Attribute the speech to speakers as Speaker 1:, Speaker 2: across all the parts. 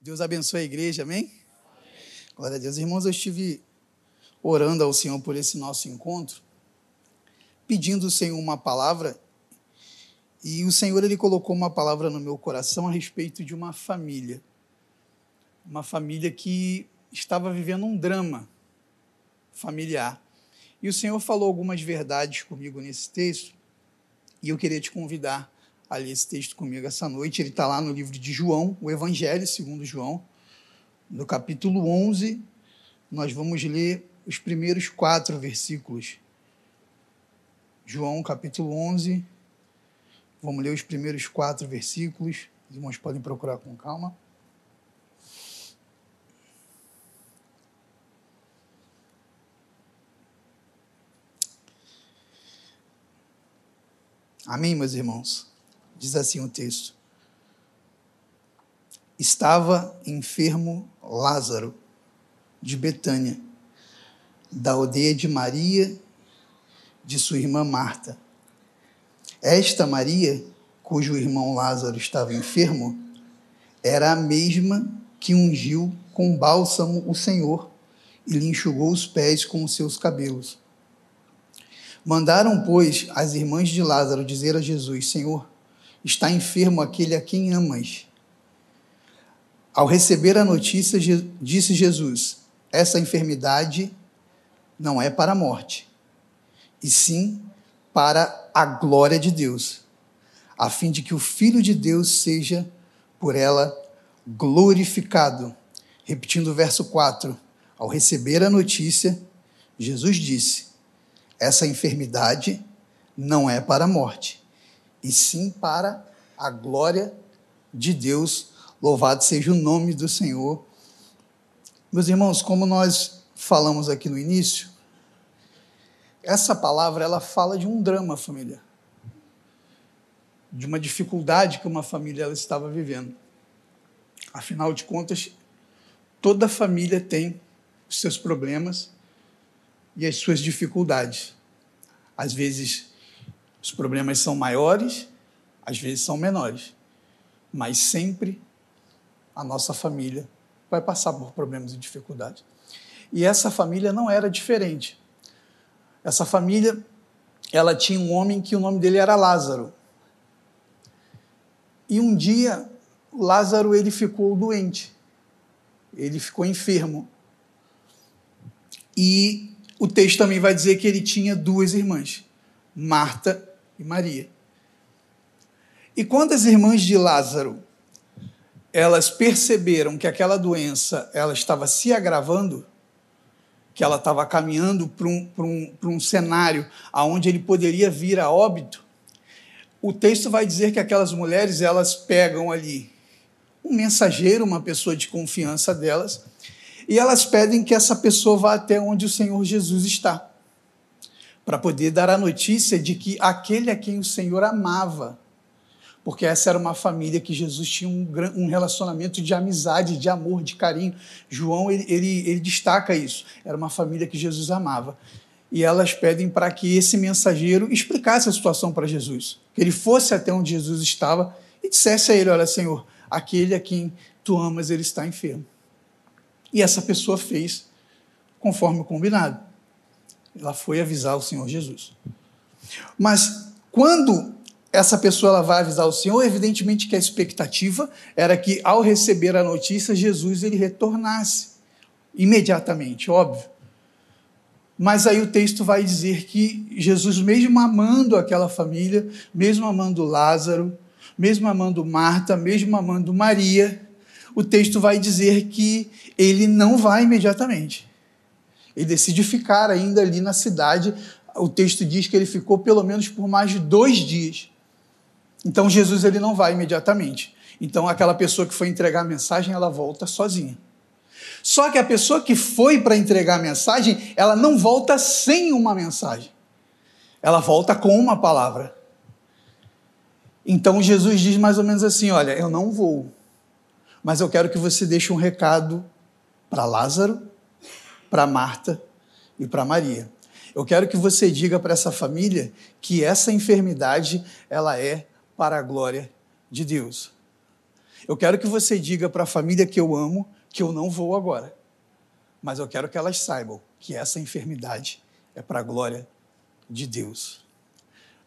Speaker 1: Deus abençoe a igreja, amém? amém? Glória a Deus. Irmãos, eu estive orando ao Senhor por esse nosso encontro, pedindo ao Senhor uma palavra, e o Senhor ele colocou uma palavra no meu coração a respeito de uma família. Uma família que estava vivendo um drama familiar. E o Senhor falou algumas verdades comigo nesse texto, e eu queria te convidar a ler esse texto comigo essa noite. Ele está lá no livro de João, o Evangelho segundo João, no capítulo 11. Nós vamos ler os primeiros quatro versículos. João, capítulo 11. Vamos ler os primeiros quatro versículos. Os irmãos podem procurar com calma. Amém, meus irmãos? Diz assim o texto: Estava enfermo Lázaro, de Betânia, da aldeia de Maria, de sua irmã Marta. Esta Maria, cujo irmão Lázaro estava enfermo, era a mesma que ungiu com bálsamo o Senhor e lhe enxugou os pés com os seus cabelos. Mandaram, pois, as irmãs de Lázaro dizer a Jesus: Senhor, está enfermo aquele a quem amas. Ao receber a notícia, disse Jesus: Essa enfermidade não é para a morte, e sim para a glória de Deus, a fim de que o Filho de Deus seja por ela glorificado. Repetindo o verso 4. Ao receber a notícia, Jesus disse: Essa enfermidade não é para a morte, e sim para a glória de Deus. Louvado seja o nome do Senhor. Meus irmãos, como nós falamos aqui no início, essa palavra ela fala de um drama familiar, de uma dificuldade que uma família ela estava vivendo. Afinal de contas, toda família tem os seus problemas e as suas dificuldades. Às vezes os problemas são maiores, às vezes são menores, mas sempre a nossa família vai passar por problemas e dificuldades. E essa família não era diferente. Essa família, ela tinha um homem que o nome dele era Lázaro. E um dia, Lázaro ele ficou doente. Ele ficou enfermo. E o texto também vai dizer que ele tinha duas irmãs, Marta e Maria. E quando as irmãs de Lázaro elas perceberam que aquela doença ela estava se agravando, que ela estava caminhando para um, um, um cenário aonde ele poderia vir a óbito, o texto vai dizer que aquelas mulheres elas pegam ali um mensageiro, uma pessoa de confiança delas, e elas pedem que essa pessoa vá até onde o Senhor Jesus está para poder dar a notícia de que aquele a quem o Senhor amava, porque essa era uma família que Jesus tinha um, um relacionamento de amizade, de amor, de carinho. João ele, ele, ele destaca isso. Era uma família que Jesus amava. E elas pedem para que esse mensageiro explicasse a situação para Jesus, que ele fosse até onde Jesus estava e dissesse a ele: Olha, Senhor, aquele a quem tu amas, ele está enfermo. E essa pessoa fez conforme combinado. Ela foi avisar o Senhor Jesus. Mas quando essa pessoa ela vai avisar o Senhor, evidentemente que a expectativa era que ao receber a notícia, Jesus ele retornasse imediatamente, óbvio. Mas aí o texto vai dizer que Jesus, mesmo amando aquela família, mesmo amando Lázaro, mesmo amando Marta, mesmo amando Maria, o texto vai dizer que ele não vai imediatamente. Ele decide ficar ainda ali na cidade. O texto diz que ele ficou pelo menos por mais de dois dias. Então Jesus ele não vai imediatamente. Então aquela pessoa que foi entregar a mensagem, ela volta sozinha. Só que a pessoa que foi para entregar a mensagem, ela não volta sem uma mensagem. Ela volta com uma palavra. Então Jesus diz mais ou menos assim: Olha, eu não vou, mas eu quero que você deixe um recado para Lázaro para Marta e para Maria. Eu quero que você diga para essa família que essa enfermidade ela é para a glória de Deus. Eu quero que você diga para a família que eu amo que eu não vou agora. Mas eu quero que elas saibam que essa enfermidade é para a glória de Deus.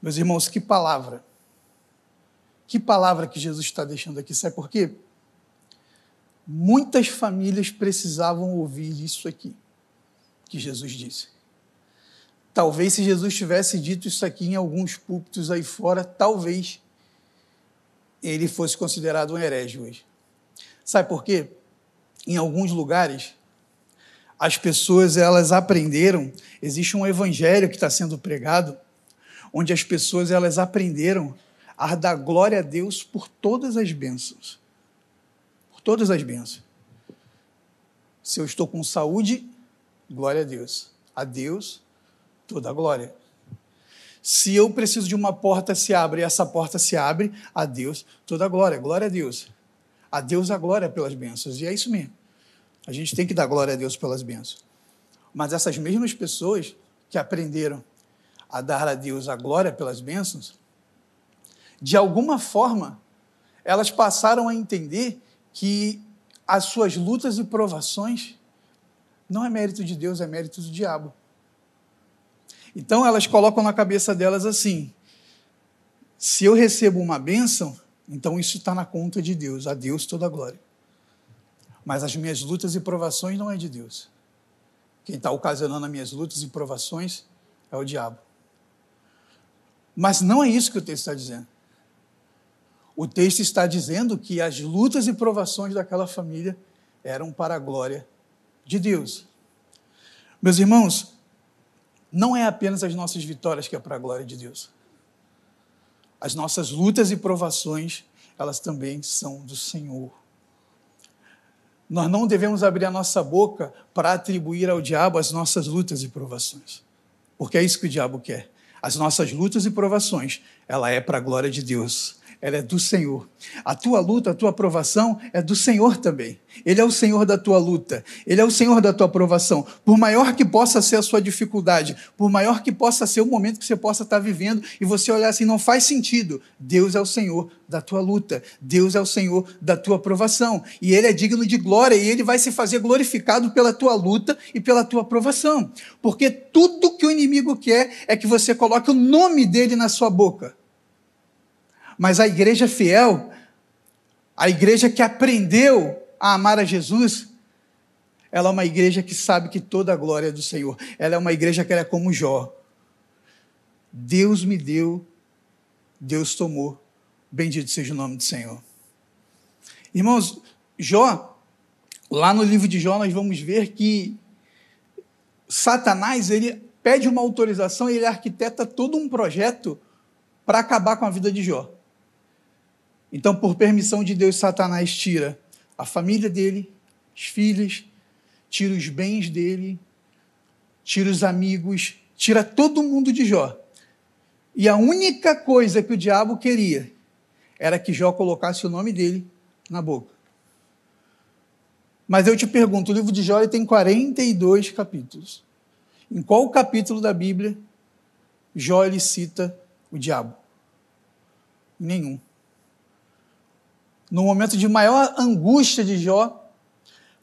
Speaker 1: Meus irmãos, que palavra. Que palavra que Jesus está deixando aqui. Sabe por quê? Muitas famílias precisavam ouvir isso aqui que Jesus disse. Talvez se Jesus tivesse dito isso aqui em alguns púlpitos aí fora, talvez ele fosse considerado um herege hoje. Sabe por quê? Em alguns lugares, as pessoas elas aprenderam, existe um evangelho que está sendo pregado, onde as pessoas elas aprenderam a dar glória a Deus por todas as bênçãos. Por todas as bênçãos. Se eu estou com saúde, glória a Deus. A Deus toda a glória. Se eu preciso de uma porta se abre e essa porta se abre, a Deus toda a glória. Glória a Deus. A Deus a glória pelas bênçãos. E é isso mesmo. A gente tem que dar glória a Deus pelas bênçãos. Mas essas mesmas pessoas que aprenderam a dar a Deus a glória pelas bênçãos, de alguma forma, elas passaram a entender que as suas lutas e provações não é mérito de Deus, é mérito do diabo. Então elas colocam na cabeça delas assim: se eu recebo uma bênção, então isso está na conta de Deus, a Deus toda a glória. Mas as minhas lutas e provações não é de Deus. Quem está ocasionando as minhas lutas e provações é o diabo. Mas não é isso que o texto está dizendo. O texto está dizendo que as lutas e provações daquela família eram para a glória de Deus. Meus irmãos, não é apenas as nossas vitórias que é para a glória de Deus. As nossas lutas e provações, elas também são do Senhor. Nós não devemos abrir a nossa boca para atribuir ao diabo as nossas lutas e provações. Porque é isso que o diabo quer. As nossas lutas e provações, ela é para a glória de Deus ela é do Senhor. A tua luta, a tua aprovação é do Senhor também. Ele é o Senhor da tua luta, ele é o Senhor da tua aprovação. Por maior que possa ser a sua dificuldade, por maior que possa ser o momento que você possa estar vivendo e você olhar assim, não faz sentido. Deus é o Senhor da tua luta, Deus é o Senhor da tua aprovação. E ele é digno de glória e ele vai se fazer glorificado pela tua luta e pela tua aprovação. Porque tudo que o inimigo quer é que você coloque o nome dele na sua boca. Mas a igreja fiel, a igreja que aprendeu a amar a Jesus, ela é uma igreja que sabe que toda a glória é do Senhor. Ela é uma igreja que é como Jó. Deus me deu, Deus tomou. Bendito seja o nome do Senhor. Irmãos, Jó, lá no livro de Jó, nós vamos ver que Satanás, ele pede uma autorização e ele arquiteta todo um projeto para acabar com a vida de Jó. Então, por permissão de Deus, Satanás tira a família dele, os filhos, tira os bens dele, tira os amigos, tira todo mundo de Jó. E a única coisa que o diabo queria era que Jó colocasse o nome dele na boca. Mas eu te pergunto, o livro de Jó tem 42 capítulos. Em qual capítulo da Bíblia Jó ele cita o diabo? Nenhum no momento de maior angústia de Jó,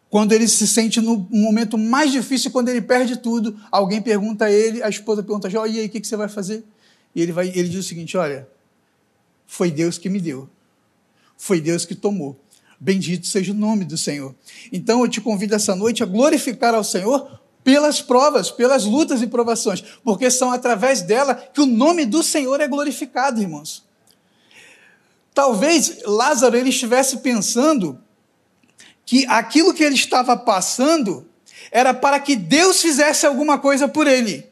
Speaker 1: quando ele se sente no momento mais difícil, quando ele perde tudo, alguém pergunta a ele, a esposa pergunta a Jó, e aí, o que, você vai fazer? E ele, vai, ele diz o seguinte: olha, foi Deus que me deu, foi Deus que tomou. Bendito seja o nome do Senhor. Então eu te convido essa noite a glorificar ao Senhor pelas provas, pelas lutas e provações, porque são através dela que o nome do Senhor é glorificado, irmãos. Talvez Lázaro ele estivesse pensando que aquilo que ele estava passando era para que Deus fizesse alguma coisa por ele.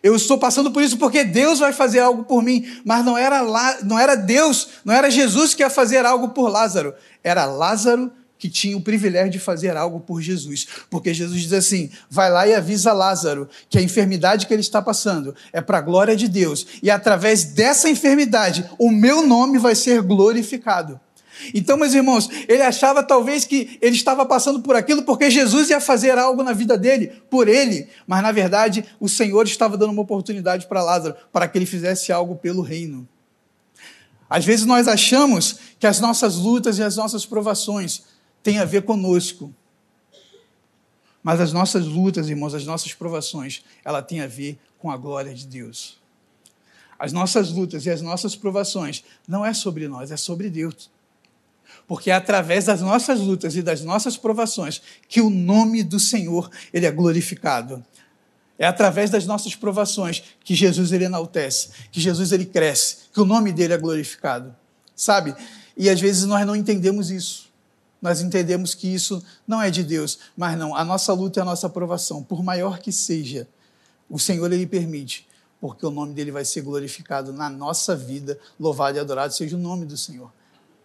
Speaker 1: Eu estou passando por isso porque Deus vai fazer algo por mim, mas não era, lá, não era Deus, não era Jesus que ia fazer algo por Lázaro, era Lázaro que tinha o privilégio de fazer algo por Jesus. Porque Jesus diz assim: vai lá e avisa Lázaro que a enfermidade que ele está passando é para a glória de Deus. E através dessa enfermidade, o meu nome vai ser glorificado. Então, meus irmãos, ele achava talvez que ele estava passando por aquilo porque Jesus ia fazer algo na vida dele, por ele, mas na verdade o Senhor estava dando uma oportunidade para Lázaro, para que ele fizesse algo pelo reino. Às vezes nós achamos que as nossas lutas e as nossas provações têm a ver conosco. Mas as nossas lutas, irmãos, as nossas provações, ela tem a ver com a glória de Deus. As nossas lutas e as nossas provações não é sobre nós, é sobre Deus. Porque é através das nossas lutas e das nossas provações que o nome do Senhor ele é glorificado. É através das nossas provações que Jesus ele enaltece, que Jesus ele cresce, que o nome dele é glorificado. Sabe? E às vezes nós não entendemos isso. Nós entendemos que isso não é de Deus, mas não, a nossa luta e a nossa provação, por maior que seja, o Senhor ele permite, porque o nome dele vai ser glorificado na nossa vida. Louvado e adorado seja o nome do Senhor.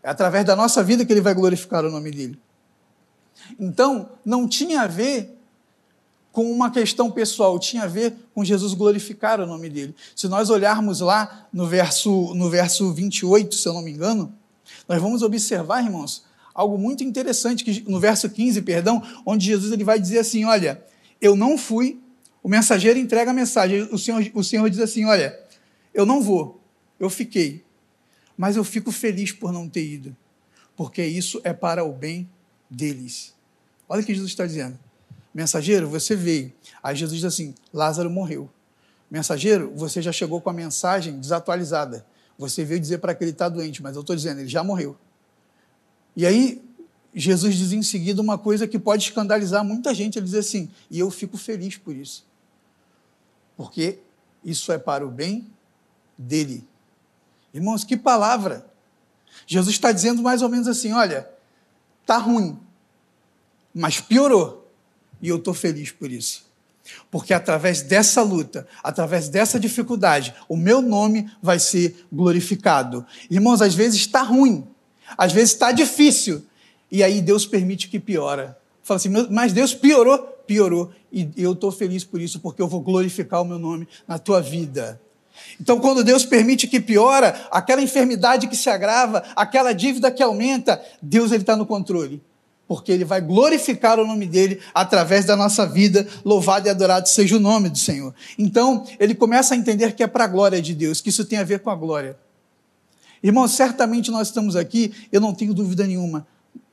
Speaker 1: É através da nossa vida que ele vai glorificar o nome dele. Então, não tinha a ver com uma questão pessoal, tinha a ver com Jesus glorificar o nome dele. Se nós olharmos lá no verso, no verso 28, se eu não me engano, nós vamos observar, irmãos, algo muito interessante, que, no verso 15, perdão, onde Jesus ele vai dizer assim: Olha, eu não fui, o mensageiro entrega a mensagem, o Senhor, o Senhor diz assim: Olha, eu não vou, eu fiquei, mas eu fico feliz por não ter ido, porque isso é para o bem deles. Olha o que Jesus está dizendo. Mensageiro, você veio. Aí Jesus diz assim: Lázaro morreu. Mensageiro, você já chegou com a mensagem desatualizada. Você veio dizer para que ele está doente, mas eu estou dizendo, ele já morreu. E aí, Jesus diz em seguida uma coisa que pode escandalizar muita gente. Ele diz assim: e eu fico feliz por isso. Porque isso é para o bem dele. Irmãos, que palavra! Jesus está dizendo mais ou menos assim: olha, tá ruim, mas piorou, e eu estou feliz por isso. Porque através dessa luta, através dessa dificuldade, o meu nome vai ser glorificado. Irmãos, às vezes está ruim, às vezes está difícil, e aí Deus permite que piora. Fala assim, mas Deus piorou? Piorou. E eu estou feliz por isso, porque eu vou glorificar o meu nome na tua vida. Então, quando Deus permite que piora, aquela enfermidade que se agrava, aquela dívida que aumenta, Deus está no controle. Porque Ele vai glorificar o nome dEle através da nossa vida. Louvado e adorado seja o nome do Senhor. Então, ele começa a entender que é para a glória de Deus, que isso tem a ver com a glória. Irmãos, certamente nós estamos aqui, eu não tenho dúvida nenhuma,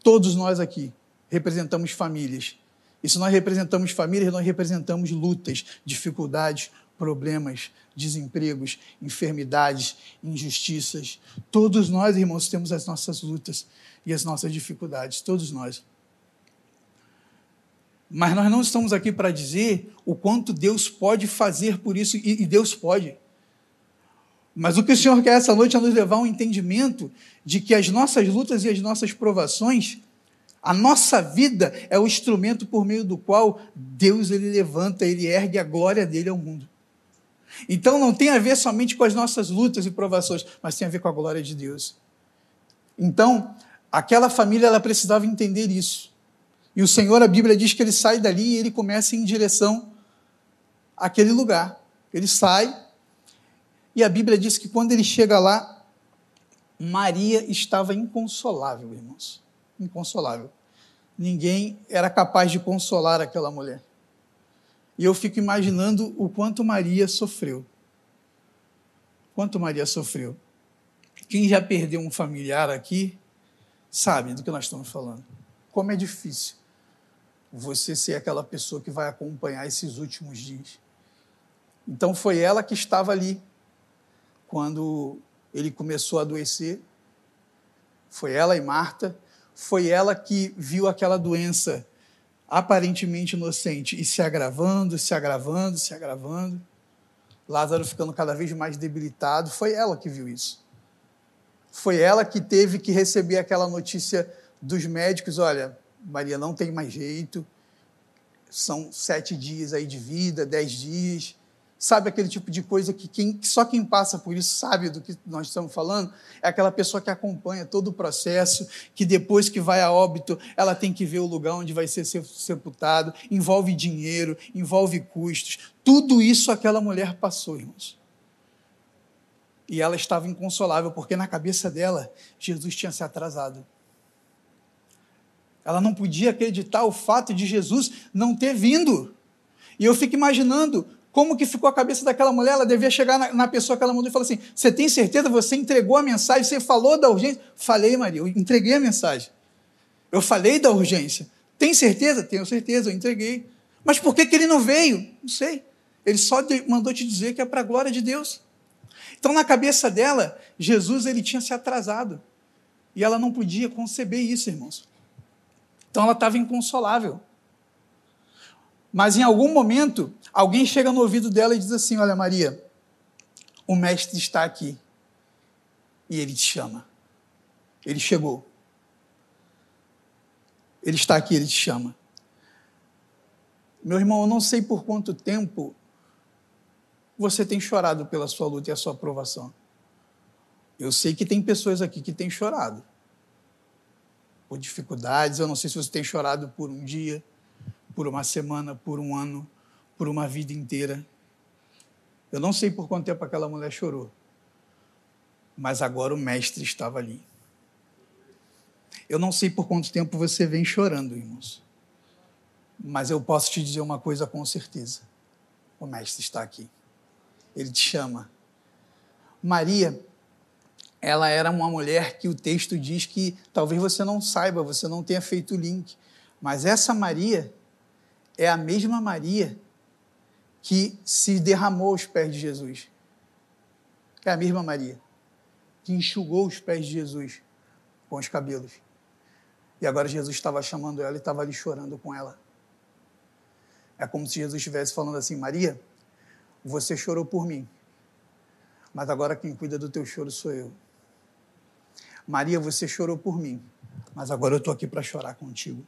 Speaker 1: todos nós aqui representamos famílias. E se nós representamos famílias, nós representamos lutas, dificuldades, problemas, desempregos, enfermidades, injustiças. Todos nós, irmãos, temos as nossas lutas e as nossas dificuldades, todos nós. Mas nós não estamos aqui para dizer o quanto Deus pode fazer por isso, e Deus pode. Mas o que o Senhor quer essa noite é nos levar a um entendimento de que as nossas lutas e as nossas provações, a nossa vida é o instrumento por meio do qual Deus ele levanta, ele ergue a glória dele ao mundo. Então não tem a ver somente com as nossas lutas e provações, mas tem a ver com a glória de Deus. Então, aquela família ela precisava entender isso. E o Senhor, a Bíblia diz que ele sai dali e ele começa em direção àquele lugar. Ele sai e a Bíblia diz que quando ele chega lá, Maria estava inconsolável, irmãos. Inconsolável. Ninguém era capaz de consolar aquela mulher. E eu fico imaginando o quanto Maria sofreu. Quanto Maria sofreu. Quem já perdeu um familiar aqui sabe do que nós estamos falando. Como é difícil você ser aquela pessoa que vai acompanhar esses últimos dias. Então foi ela que estava ali quando ele começou a adoecer. Foi ela e Marta. Foi ela que viu aquela doença aparentemente inocente e se agravando, se agravando, se agravando. Lázaro ficando cada vez mais debilitado. Foi ela que viu isso. Foi ela que teve que receber aquela notícia dos médicos: olha, Maria não tem mais jeito, são sete dias aí de vida, dez dias. Sabe aquele tipo de coisa que, quem, que só quem passa por isso sabe do que nós estamos falando? É aquela pessoa que acompanha todo o processo, que depois que vai a óbito, ela tem que ver o lugar onde vai ser sepultado, envolve dinheiro, envolve custos. Tudo isso aquela mulher passou, irmãos. E ela estava inconsolável, porque na cabeça dela, Jesus tinha se atrasado. Ela não podia acreditar o fato de Jesus não ter vindo. E eu fico imaginando Como que ficou a cabeça daquela mulher? Ela devia chegar na, na pessoa que ela mandou e falar assim: Você tem certeza? Você entregou a mensagem? Você falou da urgência? Falei, Maria, eu entreguei a mensagem. Eu falei da urgência. Tem certeza? Tenho certeza, eu entreguei. Mas por que, que ele não veio? Não sei. Ele só mandou te dizer que é para a glória de Deus. Então, na cabeça dela, Jesus ele tinha se atrasado. E ela não podia conceber isso, irmãos. Então, ela estava inconsolável. Mas em algum momento, alguém chega no ouvido dela e diz assim: Olha, Maria, o mestre está aqui. E ele te chama. Ele chegou. Ele está aqui, ele te chama. Meu irmão, eu não sei por quanto tempo você tem chorado pela sua luta e a sua aprovação. Eu sei que tem pessoas aqui que têm chorado por dificuldades. Eu não sei se você tem chorado por um dia, por uma semana, por um ano, por uma vida inteira. Eu não sei por quanto tempo aquela mulher chorou, mas agora o mestre estava ali. Eu não sei por quanto tempo você vem chorando, irmãos, mas eu posso te dizer uma coisa com certeza: o mestre está aqui. Ele te chama. Maria, ela era uma mulher que o texto diz que talvez você não saiba, você não tenha feito o link, mas essa Maria é a mesma Maria que se derramou aos pés de Jesus. É a mesma Maria que enxugou os pés de Jesus com os cabelos. E agora Jesus estava chamando ela e estava ali chorando com ela. É como se Jesus estivesse falando assim: Maria, você chorou por mim, mas agora quem cuida do teu choro sou eu. Maria, você chorou por mim, mas agora eu estou aqui para chorar contigo.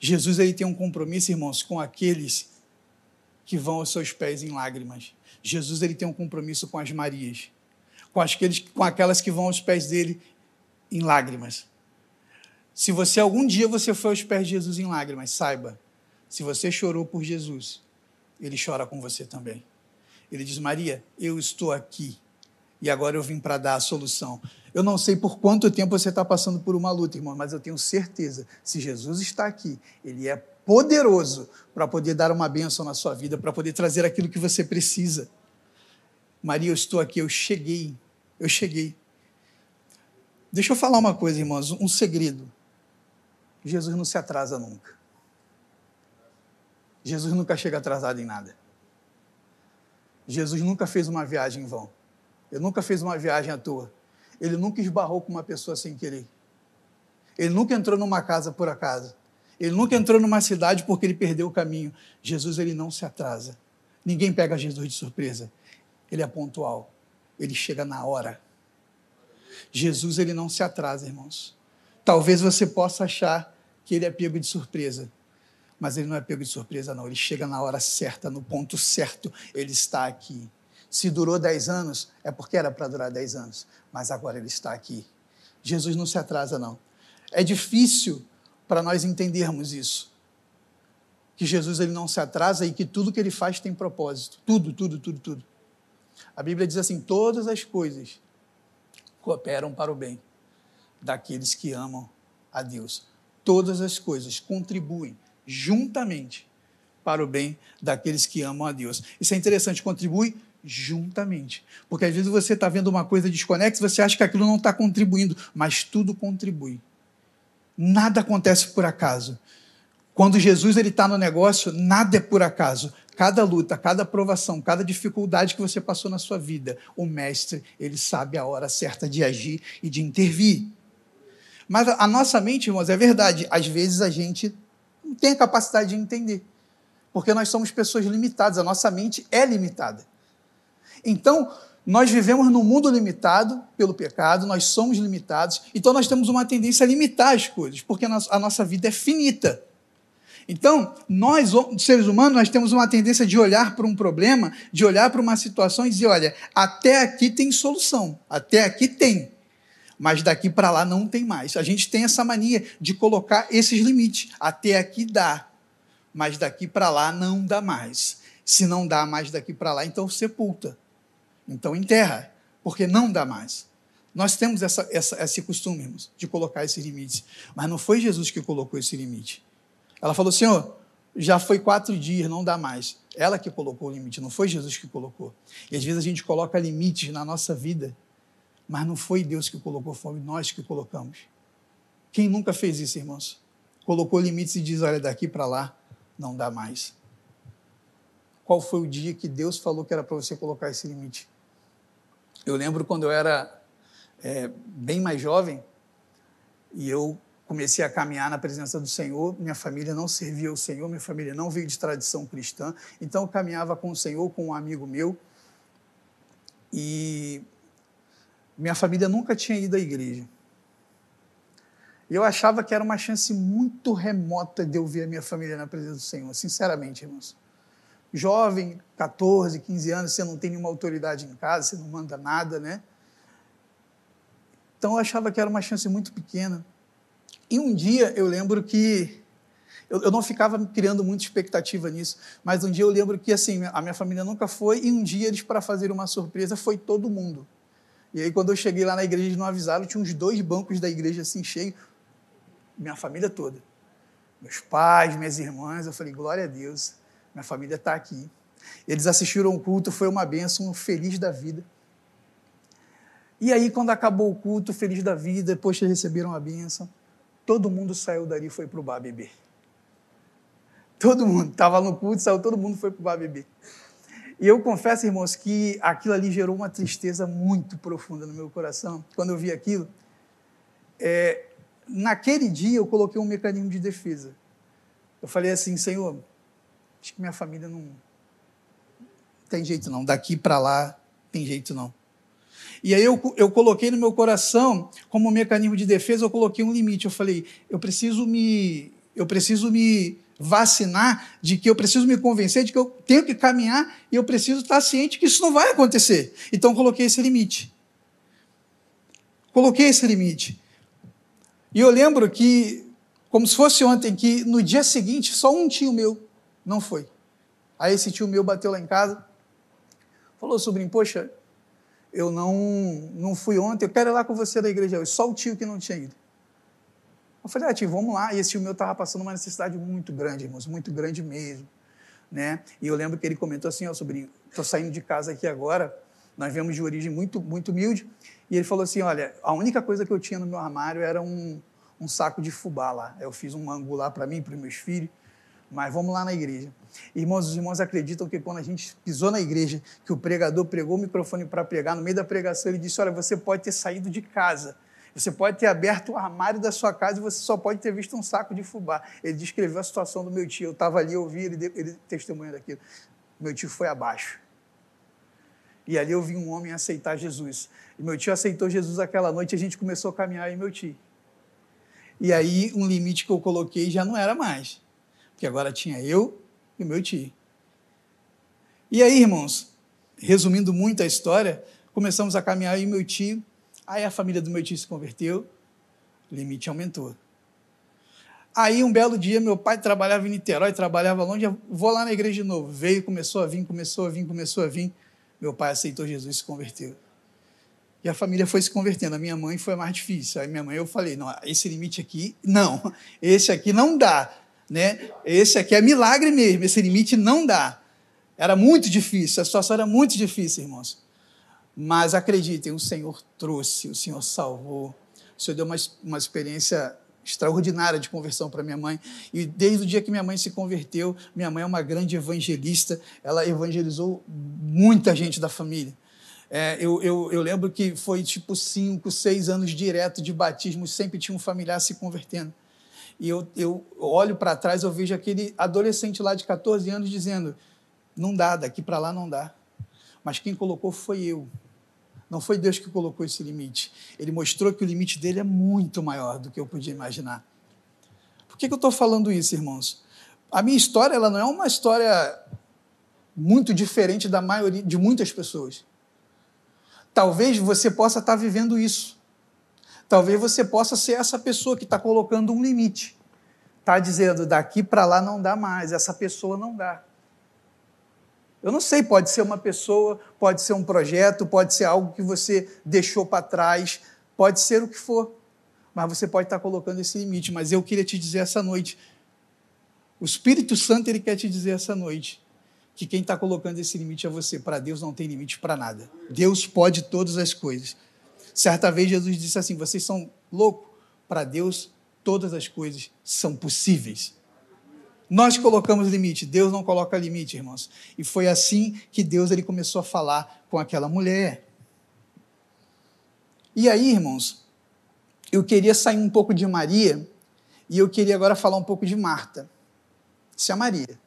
Speaker 1: Jesus ele tem um compromisso, irmãos, com aqueles que vão aos seus pés em lágrimas. Jesus ele tem um compromisso com as Marias, com, aqueles, com aquelas que vão aos pés dele em lágrimas. Se você algum dia você foi aos pés de Jesus em lágrimas, saiba, se você chorou por Jesus, ele chora com você também. Ele diz: Maria, eu estou aqui e agora eu vim para dar a solução. Eu não sei por quanto tempo você está passando por uma luta, irmão, mas eu tenho certeza, se Jesus está aqui, ele é poderoso para poder dar uma bênção na sua vida, para poder trazer aquilo que você precisa. Maria, eu estou aqui, eu cheguei, eu cheguei. Deixa eu falar uma coisa, irmãos, um segredo. Jesus não se atrasa nunca. Jesus nunca chega atrasado em nada. Jesus nunca fez uma viagem em vão. Ele nunca fez uma viagem à toa. Ele nunca esbarrou com uma pessoa sem querer. Ele nunca entrou numa casa por acaso. Ele nunca entrou numa cidade porque ele perdeu o caminho. Jesus ele não se atrasa. Ninguém pega Jesus de surpresa. Ele é pontual. Ele chega na hora. Jesus ele não se atrasa, irmãos. Talvez você possa achar que ele é pego de surpresa, mas ele não é pego de surpresa, não. Ele chega na hora certa, no ponto certo. Ele está aqui. Se durou 10 anos, é porque era para durar 10 anos, mas agora ele está aqui. Jesus não se atrasa, não. É difícil para nós entendermos isso. Que Jesus ele não se atrasa e que tudo que ele faz tem propósito. Tudo, tudo, tudo, tudo. A Bíblia diz assim: todas as coisas cooperam para o bem daqueles que amam a Deus. Todas as coisas contribuem juntamente para o bem daqueles que amam a Deus. Isso é interessante, contribui juntamente. Porque às vezes você está vendo uma coisa desconexa, você acha que aquilo não está contribuindo, mas tudo contribui. Nada acontece por acaso. Quando Jesus está no negócio, nada é por acaso. Cada luta, cada provação, cada dificuldade que você passou na sua vida, o mestre ele sabe a hora certa de agir e de intervir. Mas a nossa mente, irmãos, é verdade. Às vezes a gente não tem a capacidade de entender, porque nós somos pessoas limitadas. A nossa mente é limitada. Então, nós vivemos num mundo limitado pelo pecado, nós somos limitados, então nós temos uma tendência a limitar as coisas, porque a nossa vida é finita. Então, nós, seres humanos, nós temos uma tendência de olhar para um problema, de olhar para uma situação e dizer, olha, até aqui tem solução, até aqui tem, mas daqui para lá não tem mais. A gente tem essa mania de colocar esses limites, até aqui dá, mas daqui para lá não dá mais. Se não dá mais daqui para lá, então sepulta. Então enterra, porque não dá mais. Nós temos essa, essa, esse costume, irmãos, de colocar esses limites. Mas não foi Jesus que colocou esse limite. Ela falou: Senhor, já foi quatro dias, não dá mais. Ela que colocou o limite, não foi Jesus que colocou. E às vezes a gente coloca limites na nossa vida, mas não foi Deus que colocou, foi nós que colocamos. Quem nunca fez isso, irmãos? Colocou limites e diz: olha, daqui para lá não dá mais. Qual foi o dia que Deus falou que era para você colocar esse limite? Eu lembro quando eu era é, bem mais jovem e eu comecei a caminhar na presença do Senhor. Minha família não servia ao Senhor, minha família não veio de tradição cristã. Então eu caminhava com o Senhor, com um amigo meu. E minha família nunca tinha ido à igreja. Eu achava que era uma chance muito remota de eu ver a minha família na presença do Senhor, sinceramente, irmãos. Jovem, 14, 15 anos, você não tem nenhuma autoridade em casa, você não manda nada, né? Então eu achava que era uma chance muito pequena. E um dia eu lembro que eu, eu, não ficava criando muita expectativa nisso, mas um dia eu lembro que assim a minha família nunca foi e um dia eles para fazer uma surpresa foi todo mundo. E aí quando eu cheguei lá na igreja eles não avisaram, tinha uns dois bancos da igreja assim cheios, minha família toda, meus pais, minhas irmãs, eu falei glória a Deus, minha família está aqui. Eles assistiram o culto, foi uma benção, feliz da vida. E aí, quando acabou o culto, feliz da vida, depois que receberam a bênção, todo mundo saiu dali e foi para o bar beber. Todo mundo, estava no culto, saiu, todo mundo foi para o bar beber. E eu confesso, irmãos, que aquilo ali gerou uma tristeza muito profunda no meu coração. Quando eu vi aquilo, é, naquele dia eu coloquei um mecanismo de defesa. Eu falei assim, Senhor, acho que minha família não tem jeito não, daqui para lá tem jeito não. E aí eu, eu coloquei no meu coração, como mecanismo de defesa, eu coloquei um limite. Eu falei, eu preciso me, eu preciso me vacinar de que eu preciso me convencer de que eu tenho que caminhar e eu preciso estar ciente que isso não vai acontecer. Então coloquei esse limite. Coloquei esse limite. E eu lembro que, como se fosse ontem, que no dia seguinte só um tio meu não foi. Aí esse tio meu bateu lá em casa, falou, sobrinho, poxa, eu não, não fui ontem, eu quero ir lá com você da igreja hoje. Só o tio que não tinha ido. Eu falei, ah, tio, vamos lá. E esse tio meu estava passando uma necessidade muito grande, irmãos, muito grande mesmo. Né? E eu lembro que ele comentou assim, ó, oh, sobrinho, estou saindo de casa aqui agora, nós viemos de origem muito, muito humilde, e ele falou assim, olha, a única coisa que eu tinha no meu armário era um, um saco de fubá lá. Eu fiz um angu lá para mim, para os meus filhos, mas vamos lá na igreja. Irmãos, os irmãos acreditam que quando a gente pisou na igreja, que o pregador pregou o microfone para pregar, no meio da pregação ele disse: Olha, você pode ter saído de casa, você pode ter aberto o armário da sua casa e você só pode ter visto um saco de fubá. Ele descreveu a situação do meu tio. Eu estava ali, eu ouvi ele, ele testemunha daquilo. Meu tio foi abaixo. E ali eu vi um homem aceitar Jesus. E meu tio aceitou Jesus aquela noite e a gente começou a caminhar e meu tio. E aí um limite que eu coloquei já não era mais. Porque agora tinha eu e meu tio. E aí, irmãos, resumindo muito a história, começamos a caminhar e meu tio, aí a família do meu tio se converteu, o limite aumentou. Aí um belo dia meu pai trabalhava em Niterói, trabalhava longe, vou lá na igreja de novo. Veio, começou a vir, começou a vir, começou a vir. Meu pai aceitou Jesus e se converteu. E a família foi se convertendo. A minha mãe foi mais difícil. Aí minha mãe eu falei, não, esse limite aqui, não. Esse aqui não dá né? Esse aqui é milagre mesmo, esse limite não dá. Era muito difícil, a situação era muito difícil, irmãos. Mas acreditem, o Senhor trouxe, o Senhor salvou. O Senhor deu uma, uma experiência extraordinária de conversão para minha mãe. E desde o dia que minha mãe se converteu, minha mãe é uma grande evangelista, ela evangelizou muita gente da família. É, eu, eu, eu, lembro que foi tipo cinco, seis anos direto de batismo, sempre tinha um familiar se convertendo. E eu, eu olho para trás, eu vejo aquele adolescente lá de 14 anos dizendo: não dá, daqui para lá não dá. Mas quem colocou foi eu. Não foi Deus que colocou esse limite. Ele mostrou que o limite dele é muito maior do que eu podia imaginar. Por que, que eu estou falando isso, irmãos? A minha história ela não é uma história muito diferente da maioria de muitas pessoas. Talvez você possa estar vivendo isso. Talvez você possa ser essa pessoa que está colocando um limite. Está dizendo, daqui para lá não dá mais, essa pessoa não dá. Eu não sei, pode ser uma pessoa, pode ser um projeto, pode ser algo que você deixou para trás, pode ser o que for. Mas você pode estar tá colocando esse limite. Mas eu queria te dizer essa noite: O Espírito Santo ele quer te dizer essa noite que quem está colocando esse limite é você. Para Deus não tem limite para nada. Deus pode todas as coisas. Certa vez Jesus disse assim: vocês são loucos. Para Deus todas as coisas são possíveis. Nós colocamos limite, Deus não coloca limite, irmãos. E foi assim que Deus ele começou a falar com aquela mulher. E aí, irmãos, eu queria sair um pouco de Maria e eu queria agora falar um pouco de Marta. Isso é Maria.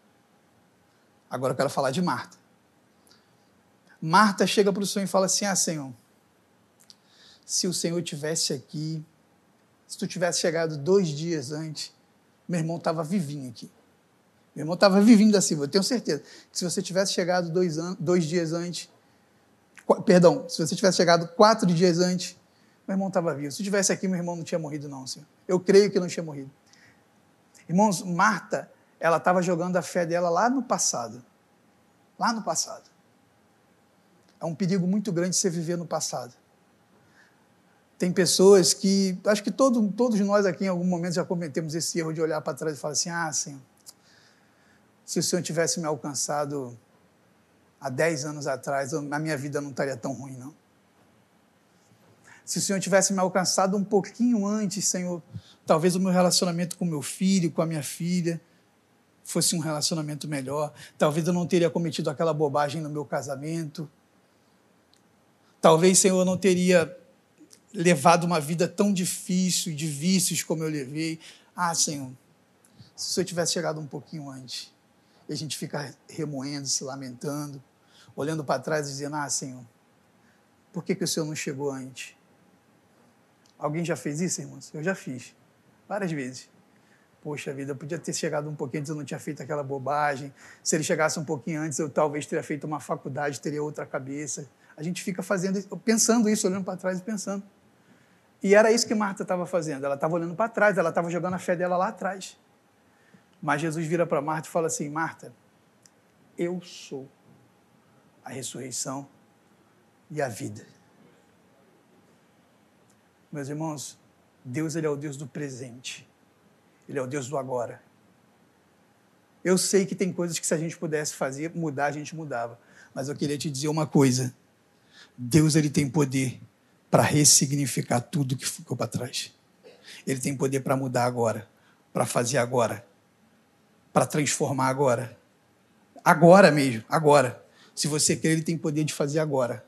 Speaker 1: Agora eu quero falar de Marta. Marta chega para o Senhor e fala assim: Ah, Senhor, se o Senhor tivesse aqui, se tu tivesse chegado dois dias antes, meu irmão estava vivinho aqui. Meu irmão estava vivinho da Silva, eu tenho certeza. Que se você tivesse chegado dois, an dois dias antes, perdão, se você tivesse chegado quatro dias antes, meu irmão estava vivo. Se tivesse aqui, meu irmão não tinha morrido, não, Senhor. Eu creio que não tinha morrido. Irmãos, Marta, ela estava jogando a fé dela lá no passado. Lá no passado. É um perigo muito grande você viver no passado. Tem pessoas que, acho que todo, todos nós aqui em algum momento já cometemos esse erro de olhar para trás e falar assim: ah, Senhor, se o Senhor tivesse me alcançado há 10 anos atrás, a minha vida não estaria tão ruim, não. Se o Senhor tivesse me alcançado um pouquinho antes, Senhor, talvez o meu relacionamento com meu filho, com a minha filha, fosse um relacionamento melhor. Talvez eu não teria cometido aquela bobagem no meu casamento. Talvez, Senhor, eu não teria levado uma vida tão difícil, de vícios como eu levei. Ah, Senhor, se o Senhor tivesse chegado um pouquinho antes, e a gente fica remoendo, se lamentando, olhando para trás e dizendo: Ah, Senhor, por que, que o Senhor não chegou antes? Alguém já fez isso, irmãos? Eu já fiz, várias vezes. Poxa vida, eu podia ter chegado um pouquinho antes, eu não tinha feito aquela bobagem. Se ele chegasse um pouquinho antes, eu talvez teria feito uma faculdade, teria outra cabeça. A gente fica fazendo, pensando isso, olhando para trás e pensando. E era isso que Marta estava fazendo. Ela estava olhando para trás, ela estava jogando a fé dela lá atrás. Mas Jesus vira para Marta e fala assim: Marta, eu sou a ressurreição e a vida. Meus irmãos, Deus ele é o Deus do presente. Ele é o Deus do agora. Eu sei que tem coisas que se a gente pudesse fazer, mudar, a gente mudava. Mas eu queria te dizer uma coisa. Deus ele tem poder para ressignificar tudo que ficou para trás. Ele tem poder para mudar agora, para fazer agora, para transformar agora. Agora mesmo, agora. Se você quer, ele tem poder de fazer agora.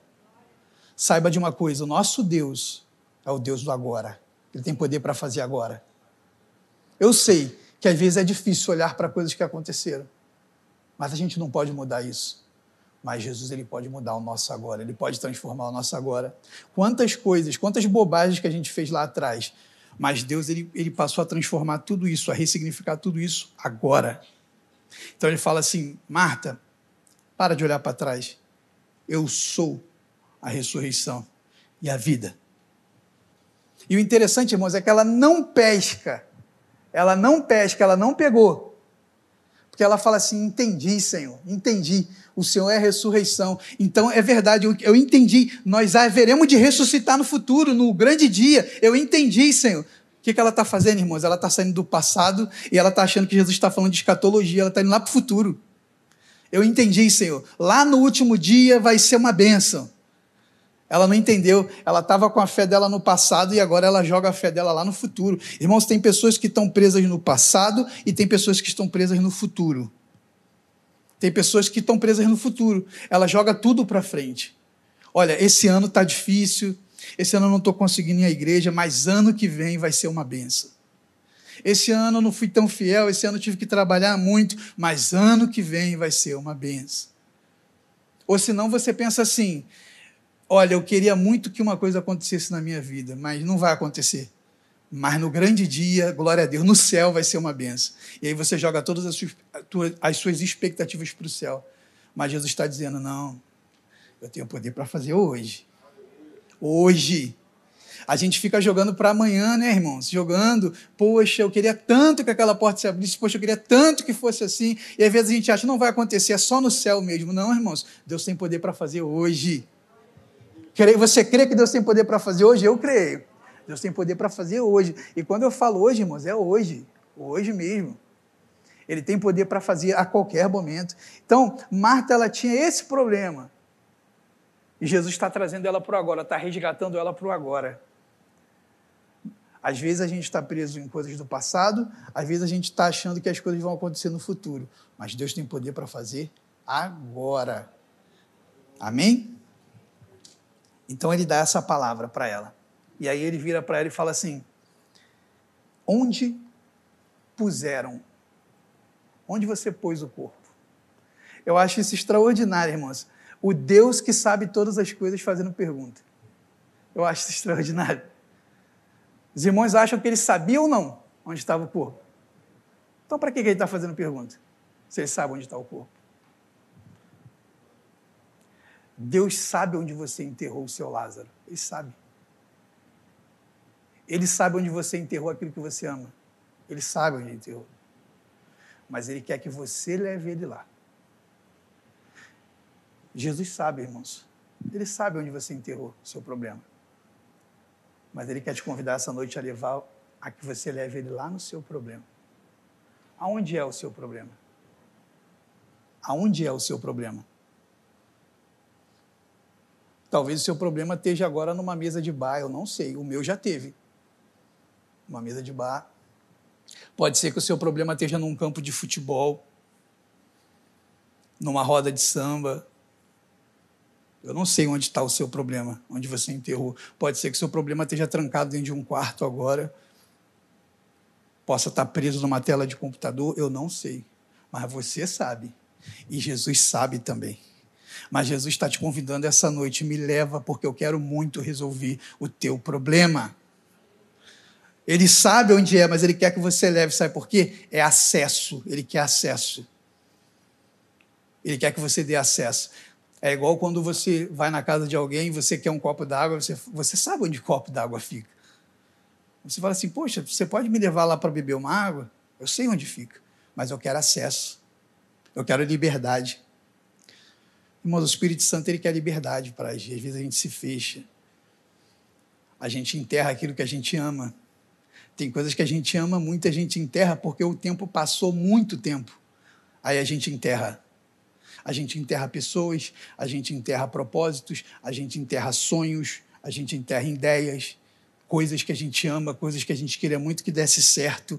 Speaker 1: Saiba de uma coisa: o nosso Deus é o Deus do agora. Ele tem poder para fazer agora. Eu sei que às vezes é difícil olhar para coisas que aconteceram, mas a gente não pode mudar isso. Mas Jesus ele pode mudar o nosso agora, ele pode transformar o nosso agora. Quantas coisas, quantas bobagens que a gente fez lá atrás, mas Deus ele, ele passou a transformar tudo isso, a ressignificar tudo isso agora. Então ele fala assim: Marta, para de olhar para trás. Eu sou a ressurreição e a vida. E o interessante, irmãos, é que ela não pesca. Ela não pesca, ela não pegou. Porque ela fala assim: entendi, Senhor, entendi o Senhor é ressurreição. Então é verdade, eu, eu entendi. Nós haveremos de ressuscitar no futuro, no grande dia. Eu entendi, Senhor. O que, que ela está fazendo, irmãos? Ela está saindo do passado e ela está achando que Jesus está falando de escatologia, ela está indo lá para o futuro. Eu entendi, Senhor. Lá no último dia vai ser uma bênção. Ela não entendeu, ela estava com a fé dela no passado e agora ela joga a fé dela lá no futuro. Irmãos, tem pessoas que estão presas no passado e tem pessoas que estão presas no futuro. Tem pessoas que estão presas no futuro. Ela joga tudo para frente. Olha, esse ano está difícil, esse ano eu não estou conseguindo ir à igreja, mas ano que vem vai ser uma benção. Esse ano eu não fui tão fiel, esse ano eu tive que trabalhar muito, mas ano que vem vai ser uma benção. Ou senão você pensa assim: olha, eu queria muito que uma coisa acontecesse na minha vida, mas não vai acontecer. Mas no grande dia, glória a Deus, no céu vai ser uma benção. E aí você joga todas as suas, as suas expectativas para o céu. Mas Jesus está dizendo: não, eu tenho poder para fazer hoje. Hoje. A gente fica jogando para amanhã, né, irmãos? Jogando, poxa, eu queria tanto que aquela porta se abrisse, poxa, eu queria tanto que fosse assim. E às vezes a gente acha, não vai acontecer, é só no céu mesmo. Não, irmãos, Deus tem poder para fazer hoje. Você crê que Deus tem poder para fazer hoje? Eu creio. Deus tem poder para fazer hoje. E quando eu falo hoje, irmãos, é hoje. Hoje mesmo. Ele tem poder para fazer a qualquer momento. Então, Marta ela tinha esse problema. E Jesus está trazendo ela para o agora, está resgatando ela para o agora. Às vezes a gente está preso em coisas do passado, às vezes a gente está achando que as coisas vão acontecer no futuro. Mas Deus tem poder para fazer agora. Amém? Então ele dá essa palavra para ela. E aí ele vira para ela e fala assim: Onde puseram? Onde você pôs o corpo? Eu acho isso extraordinário, irmãos. O Deus que sabe todas as coisas fazendo pergunta. Eu acho isso extraordinário. Os irmãos acham que ele sabia ou não onde estava o corpo. Então, para que ele está fazendo pergunta? Se ele sabe onde está o corpo. Deus sabe onde você enterrou o seu Lázaro. Ele sabe. Ele sabe onde você enterrou aquilo que você ama. Ele sabe onde enterrou. Mas ele quer que você leve ele lá. Jesus sabe, irmãos. Ele sabe onde você enterrou o seu problema. Mas ele quer te convidar essa noite a levar a que você leve ele lá no seu problema. Aonde é o seu problema? Aonde é o seu problema? Talvez o seu problema esteja agora numa mesa de bar, eu não sei. O meu já teve. Uma mesa de bar. Pode ser que o seu problema esteja num campo de futebol, numa roda de samba, eu não sei onde está o seu problema, onde você enterrou. Pode ser que o seu problema esteja trancado dentro de um quarto agora, possa estar preso numa tela de computador, eu não sei. Mas você sabe. E Jesus sabe também. Mas Jesus está te convidando essa noite, me leva, porque eu quero muito resolver o teu problema. Ele sabe onde é, mas ele quer que você leve, sabe por quê? É acesso, ele quer acesso. Ele quer que você dê acesso. É igual quando você vai na casa de alguém e você quer um copo d'água, você, você sabe onde o copo d'água fica. Você fala assim, poxa, você pode me levar lá para beber uma água? Eu sei onde fica, mas eu quero acesso. Eu quero liberdade. Irmãos, o Espírito Santo ele quer liberdade para agir. Às vezes a gente se fecha. A gente enterra aquilo que a gente ama. Tem coisas que a gente ama muito, a gente enterra porque o tempo passou muito tempo. Aí a gente enterra. A gente enterra pessoas, a gente enterra propósitos, a gente enterra sonhos, a gente enterra ideias, coisas que a gente ama, coisas que a gente queria muito que desse certo,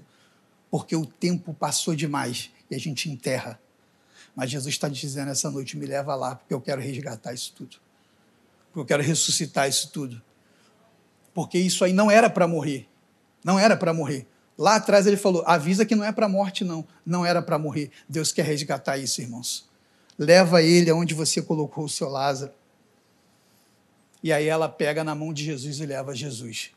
Speaker 1: porque o tempo passou demais e a gente enterra. Mas Jesus está dizendo essa noite: me leva lá, porque eu quero resgatar isso tudo. Porque eu quero ressuscitar isso tudo. Porque isso aí não era para morrer. Não era para morrer. Lá atrás ele falou: avisa que não é para morte, não. Não era para morrer. Deus quer resgatar isso, irmãos leva ele aonde você colocou o seu Lázaro. E aí ela pega na mão de Jesus e leva Jesus.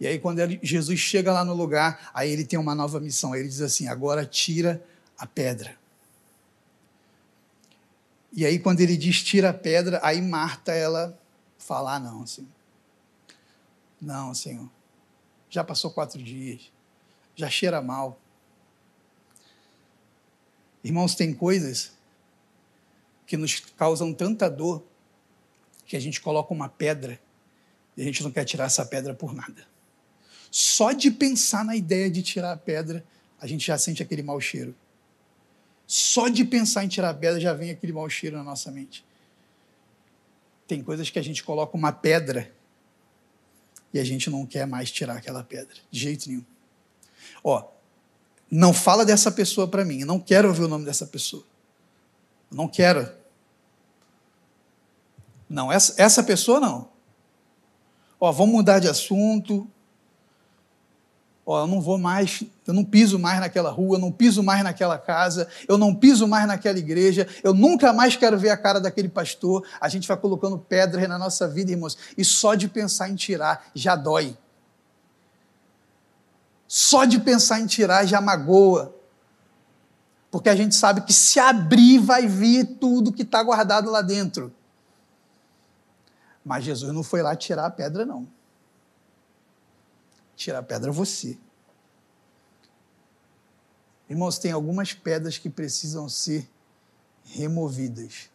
Speaker 1: E aí quando ele, Jesus chega lá no lugar, aí ele tem uma nova missão. Aí ele diz assim: agora tira a pedra. E aí quando ele diz tira a pedra, aí Marta ela fala: ah, não, Senhor. Não, Senhor. Já passou quatro dias. Já cheira mal. Irmãos, tem coisas que nos causam tanta dor que a gente coloca uma pedra e a gente não quer tirar essa pedra por nada. Só de pensar na ideia de tirar a pedra, a gente já sente aquele mau cheiro. Só de pensar em tirar a pedra já vem aquele mau cheiro na nossa mente. Tem coisas que a gente coloca uma pedra e a gente não quer mais tirar aquela pedra, de jeito nenhum. Ó, não fala dessa pessoa para mim, eu não quero ouvir o nome dessa pessoa. Eu não quero. Não, essa, essa pessoa não. Ó, vamos mudar de assunto. Ó, eu não vou mais, eu não piso mais naquela rua, eu não piso mais naquela casa, eu não piso mais naquela igreja, eu nunca mais quero ver a cara daquele pastor. A gente vai colocando pedras na nossa vida, irmãos, e só de pensar em tirar já dói. Só de pensar em tirar já magoa. Porque a gente sabe que se abrir vai vir tudo que está guardado lá dentro. Mas Jesus não foi lá tirar a pedra, não. Tirar a pedra é você. Irmãos, tem algumas pedras que precisam ser removidas.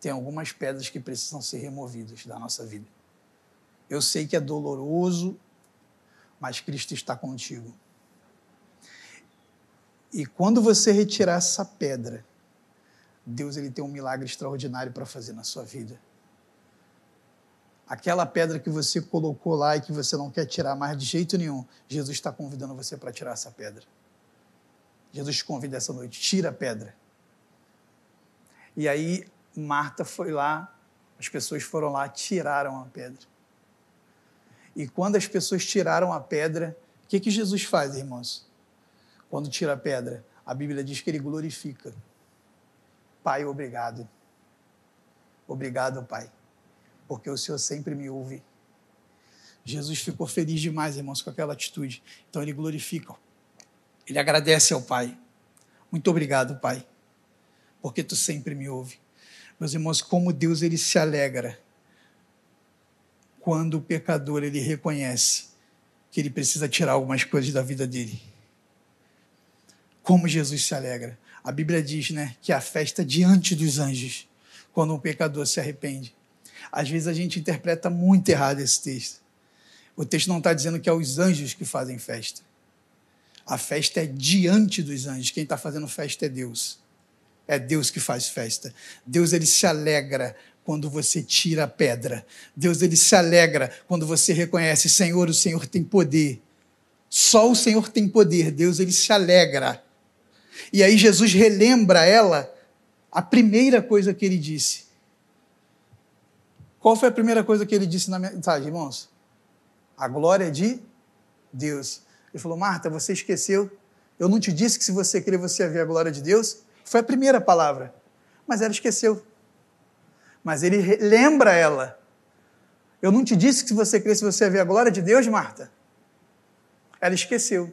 Speaker 1: Tem algumas pedras que precisam ser removidas da nossa vida. Eu sei que é doloroso, mas Cristo está contigo. E quando você retirar essa pedra, Deus ele tem um milagre extraordinário para fazer na sua vida. Aquela pedra que você colocou lá e que você não quer tirar mais de jeito nenhum, Jesus está convidando você para tirar essa pedra. Jesus te convida essa noite, tira a pedra. E aí Marta foi lá, as pessoas foram lá, tiraram a pedra. E quando as pessoas tiraram a pedra, o que, que Jesus faz, irmãos? Quando tira a pedra, a Bíblia diz que ele glorifica. Pai, obrigado. Obrigado, Pai, porque o Senhor sempre me ouve. Jesus ficou feliz demais, irmãos, com aquela atitude. Então ele glorifica. Ele agradece ao Pai. Muito obrigado, Pai, porque tu sempre me ouve. Meus irmãos, como Deus ele se alegra quando o pecador ele reconhece que ele precisa tirar algumas coisas da vida dele. Como Jesus se alegra. A Bíblia diz, né, que a festa diante dos anjos, quando um pecador se arrepende. Às vezes a gente interpreta muito errado esse texto. O texto não está dizendo que é os anjos que fazem festa. A festa é diante dos anjos. Quem está fazendo festa é Deus. É Deus que faz festa. Deus ele se alegra quando você tira a pedra. Deus ele se alegra quando você reconhece, Senhor, o Senhor tem poder. Só o Senhor tem poder. Deus ele se alegra. E aí Jesus relembra ela a primeira coisa que ele disse. Qual foi a primeira coisa que ele disse na mensagem, irmãos? A glória de Deus. Ele falou: Marta, você esqueceu. Eu não te disse que se você crer você ia ver a glória de Deus? Foi a primeira palavra. Mas ela esqueceu. Mas ele lembra ela. Eu não te disse que se você cresce você ia ver a glória de Deus, Marta? Ela esqueceu.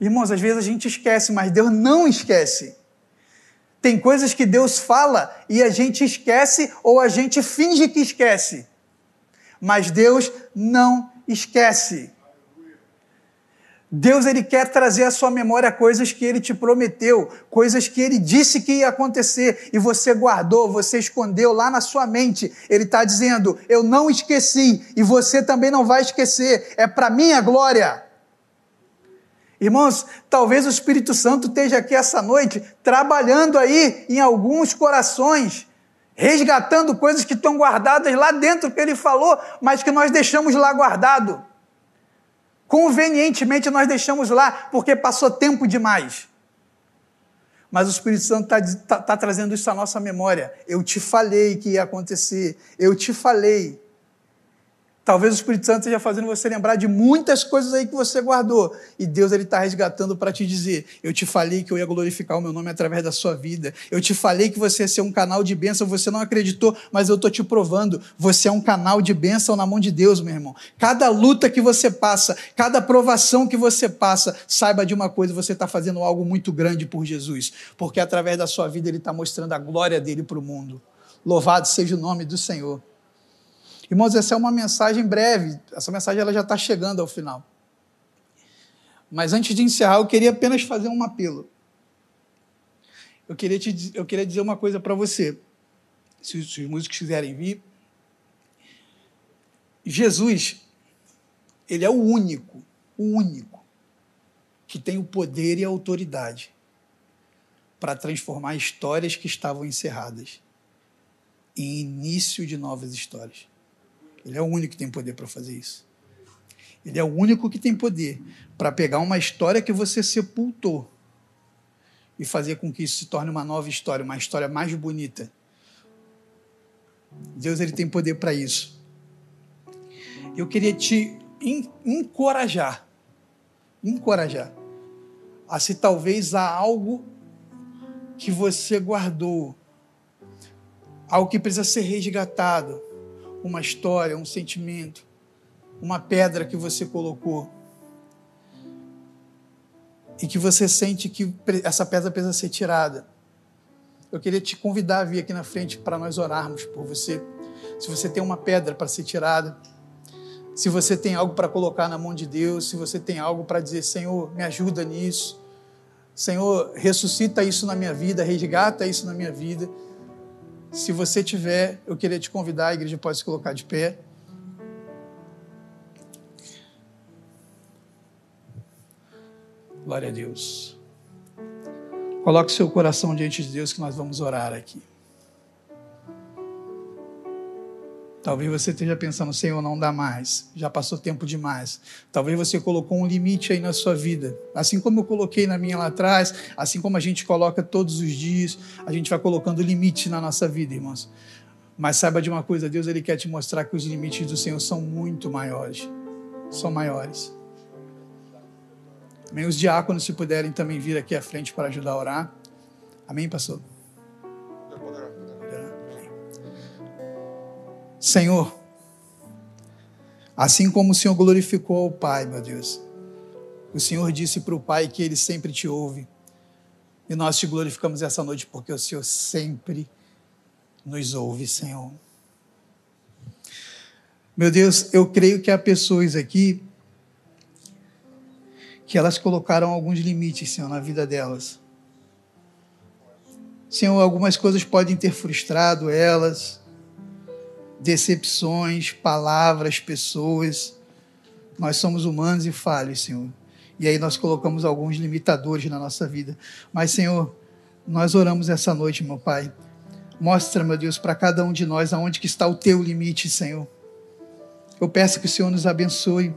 Speaker 1: Irmãos, às vezes a gente esquece, mas Deus não esquece. Tem coisas que Deus fala e a gente esquece ou a gente finge que esquece. Mas Deus não esquece. Deus ele quer trazer à sua memória coisas que ele te prometeu, coisas que ele disse que ia acontecer e você guardou, você escondeu lá na sua mente. Ele está dizendo: Eu não esqueci e você também não vai esquecer, é para minha glória. Irmãos, talvez o Espírito Santo esteja aqui essa noite trabalhando aí em alguns corações, resgatando coisas que estão guardadas lá dentro que ele falou, mas que nós deixamos lá guardado. Convenientemente nós deixamos lá porque passou tempo demais. Mas o Espírito Santo está tá, tá trazendo isso à nossa memória. Eu te falei que ia acontecer. Eu te falei. Talvez o Espírito Santo esteja fazendo você lembrar de muitas coisas aí que você guardou. E Deus ele está resgatando para te dizer: Eu te falei que eu ia glorificar o meu nome através da sua vida. Eu te falei que você ia ser um canal de bênção. Você não acreditou, mas eu estou te provando. Você é um canal de bênção na mão de Deus, meu irmão. Cada luta que você passa, cada provação que você passa, saiba de uma coisa: você está fazendo algo muito grande por Jesus. Porque através da sua vida ele está mostrando a glória dele para o mundo. Louvado seja o nome do Senhor. Irmãos, essa é uma mensagem breve, essa mensagem ela já está chegando ao final. Mas antes de encerrar, eu queria apenas fazer um apelo. Eu queria, te, eu queria dizer uma coisa para você, se, se os músicos quiserem vir. Jesus, ele é o único, o único, que tem o poder e a autoridade para transformar histórias que estavam encerradas em início de novas histórias. Ele é o único que tem poder para fazer isso. Ele é o único que tem poder para pegar uma história que você sepultou e fazer com que isso se torne uma nova história, uma história mais bonita. Deus ele tem poder para isso. Eu queria te encorajar, encorajar a se talvez há algo que você guardou, algo que precisa ser resgatado, uma história, um sentimento, uma pedra que você colocou e que você sente que essa pedra precisa ser tirada. Eu queria te convidar a vir aqui na frente para nós orarmos por você. Se você tem uma pedra para ser tirada, se você tem algo para colocar na mão de Deus, se você tem algo para dizer, Senhor, me ajuda nisso. Senhor, ressuscita isso na minha vida, resgata isso na minha vida. Se você tiver, eu queria te convidar, a igreja pode se colocar de pé. Glória a Deus. Coloque seu coração diante de Deus que nós vamos orar aqui. Talvez você esteja pensando, Senhor, não dá mais, já passou tempo demais. Talvez você colocou um limite aí na sua vida, assim como eu coloquei na minha lá atrás, assim como a gente coloca todos os dias, a gente vai colocando limite na nossa vida, irmãos. Mas saiba de uma coisa, Deus ele quer te mostrar que os limites do Senhor são muito maiores, são maiores. Amém. Os diáconos, se puderem também vir aqui à frente para ajudar a orar. Amém, pastor? Senhor, assim como o Senhor glorificou o Pai, meu Deus, o Senhor disse para o Pai que Ele sempre te ouve. E nós te glorificamos essa noite porque o Senhor sempre nos ouve, Senhor. Meu Deus, eu creio que há pessoas aqui que elas colocaram alguns limites, Senhor, na vida delas. Senhor, algumas coisas podem ter frustrado elas, decepções, palavras, pessoas. Nós somos humanos e falhos, Senhor. E aí nós colocamos alguns limitadores na nossa vida. Mas, Senhor, nós oramos essa noite, meu Pai. Mostra, meu Deus, para cada um de nós aonde que está o teu limite, Senhor. Eu peço que o Senhor nos abençoe.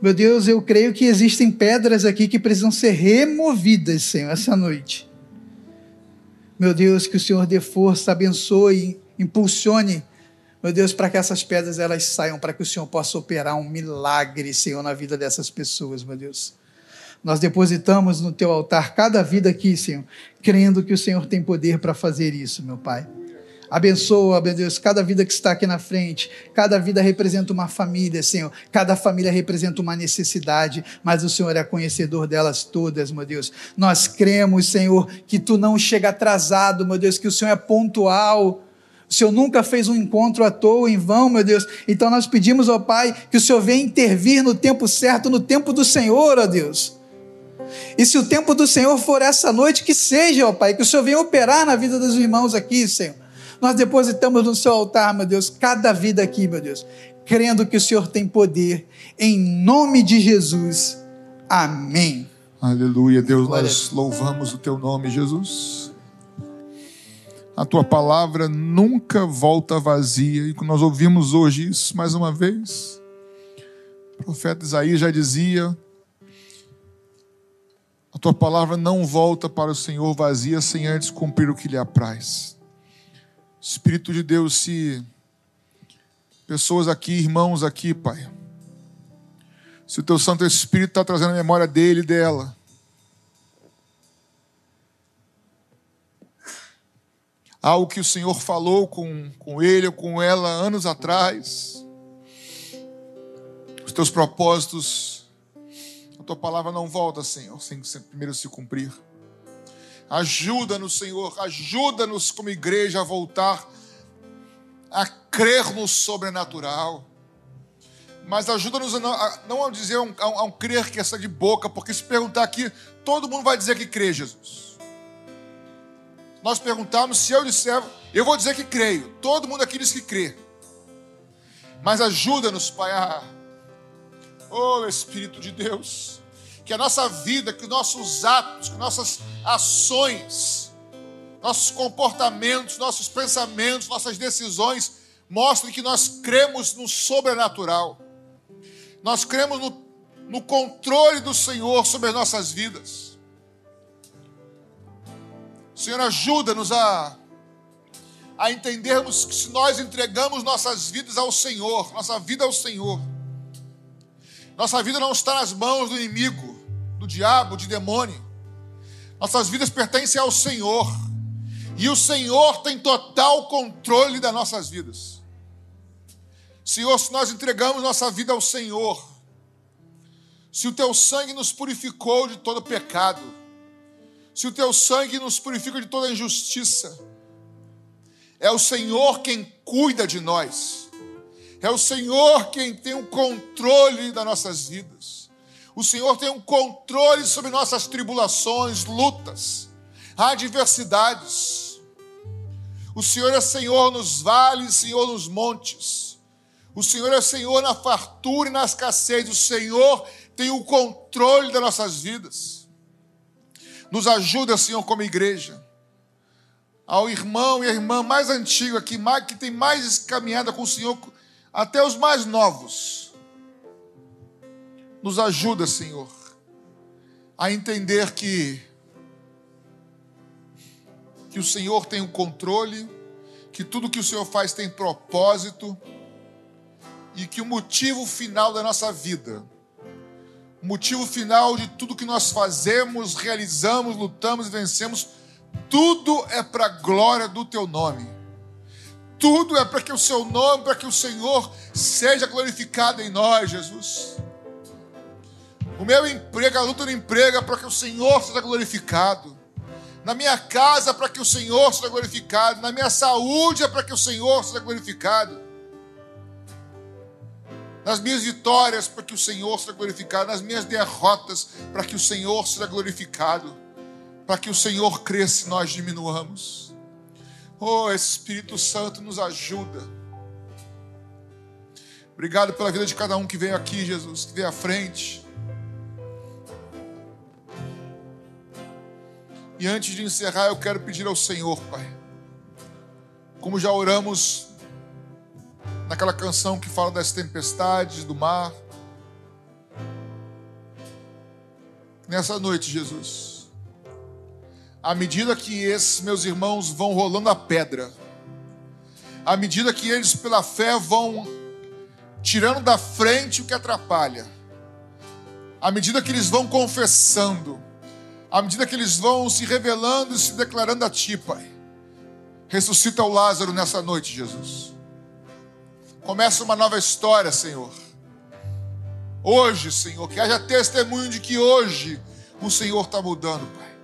Speaker 1: Meu Deus, eu creio que existem pedras aqui que precisam ser removidas, Senhor, essa noite. Meu Deus, que o Senhor dê força, abençoe, impulsione, meu Deus, para que essas pedras elas saiam, para que o Senhor possa operar um milagre, Senhor, na vida dessas pessoas, meu Deus. Nós depositamos no teu altar cada vida aqui, Senhor, crendo que o Senhor tem poder para fazer isso, meu Pai. Abençoa, meu Deus, cada vida que está aqui na frente. Cada vida representa uma família, Senhor. Cada família representa uma necessidade, mas o Senhor é conhecedor delas todas, meu Deus. Nós cremos, Senhor, que tu não chega atrasado, meu Deus, que o Senhor é pontual o Senhor nunca fez um encontro à toa, em vão, meu Deus. Então nós pedimos ao Pai que o Senhor venha intervir no tempo certo, no tempo do Senhor, ó Deus. E se o tempo do Senhor for essa noite, que seja, ó Pai, que o Senhor venha operar na vida dos irmãos aqui, Senhor. Nós depositamos no seu altar, meu Deus, cada vida aqui, meu Deus, crendo que o Senhor tem poder, em nome de Jesus. Amém.
Speaker 2: Aleluia, Deus, Glória. nós louvamos o teu nome, Jesus a tua palavra nunca volta vazia. E nós ouvimos hoje isso mais uma vez. O profeta Isaías já dizia: A tua palavra não volta para o Senhor vazia sem antes cumprir o que lhe apraz. Espírito de Deus, se pessoas aqui, irmãos aqui, Pai, se o teu Santo Espírito está trazendo a memória dele e dela, algo que o Senhor falou com, com ele ou com ela anos atrás. Os teus propósitos, a tua palavra não volta, Senhor, sem, primeiro se cumprir. Ajuda-nos, Senhor, ajuda-nos como igreja a voltar a crer no sobrenatural. Mas ajuda-nos a não, a dizer a, um, a um crer que é de boca, porque se perguntar aqui, todo mundo vai dizer que crê, Jesus nós perguntarmos, se eu disser, eu vou dizer que creio. Todo mundo aqui diz que crê. Mas ajuda-nos, Pai, a... oh Espírito de Deus, que a nossa vida, que nossos atos, que nossas ações, nossos comportamentos, nossos pensamentos, nossas decisões mostrem que nós cremos no sobrenatural. Nós cremos no, no controle do Senhor sobre as nossas vidas. Senhor, ajuda-nos a, a entendermos que se nós entregamos nossas vidas ao Senhor, nossa vida ao Senhor, nossa vida não está nas mãos do inimigo, do diabo, de demônio. Nossas vidas pertencem ao Senhor. E o Senhor tem total controle das nossas vidas. Senhor, se nós entregamos nossa vida ao Senhor, se o teu sangue nos purificou de todo pecado, se o teu sangue nos purifica de toda injustiça. É o Senhor quem cuida de nós. É o Senhor quem tem o controle das nossas vidas. O Senhor tem um controle sobre nossas tribulações, lutas, adversidades. O Senhor é Senhor nos vales, Senhor nos montes. O Senhor é Senhor na fartura e na escassez. O Senhor tem o controle das nossas vidas. Nos ajuda, Senhor, como igreja. Ao irmão e a irmã mais antigo aqui, que tem mais caminhada com o Senhor, até os mais novos. Nos ajuda, Senhor, a entender que que o Senhor tem o controle, que tudo que o Senhor faz tem propósito e que o motivo final da nossa vida, motivo final de tudo que nós fazemos, realizamos, lutamos e vencemos, tudo é para a glória do teu nome. Tudo é para que o seu nome, para que o Senhor seja glorificado em nós, Jesus. O meu emprego, a luta no emprego é para que o Senhor seja glorificado na minha casa para que o Senhor seja glorificado, na minha saúde é para que o Senhor seja glorificado, nas minhas vitórias para que o Senhor seja glorificado, nas minhas derrotas para que o Senhor seja glorificado, para que o Senhor cresça e nós diminuamos. Oh, Espírito Santo nos ajuda. Obrigado pela vida de cada um que veio aqui, Jesus, que veio à frente. E antes de encerrar, eu quero pedir ao Senhor, Pai, como já oramos naquela canção que fala das tempestades, do mar. Nessa noite, Jesus, à medida que esses meus irmãos vão rolando a pedra, à medida que eles, pela fé, vão tirando da frente o que atrapalha, à medida que eles vão confessando, à medida que eles vão se revelando e se declarando a Ti, Pai. Ressuscita o Lázaro nessa noite, Jesus. Começa uma nova história, Senhor. Hoje, Senhor, que haja testemunho de que hoje o Senhor está mudando, Pai.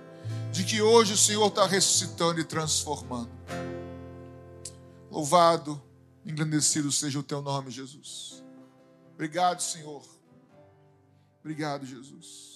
Speaker 2: De que hoje o Senhor está ressuscitando e transformando. Louvado, engrandecido seja o Teu nome, Jesus. Obrigado, Senhor. Obrigado, Jesus.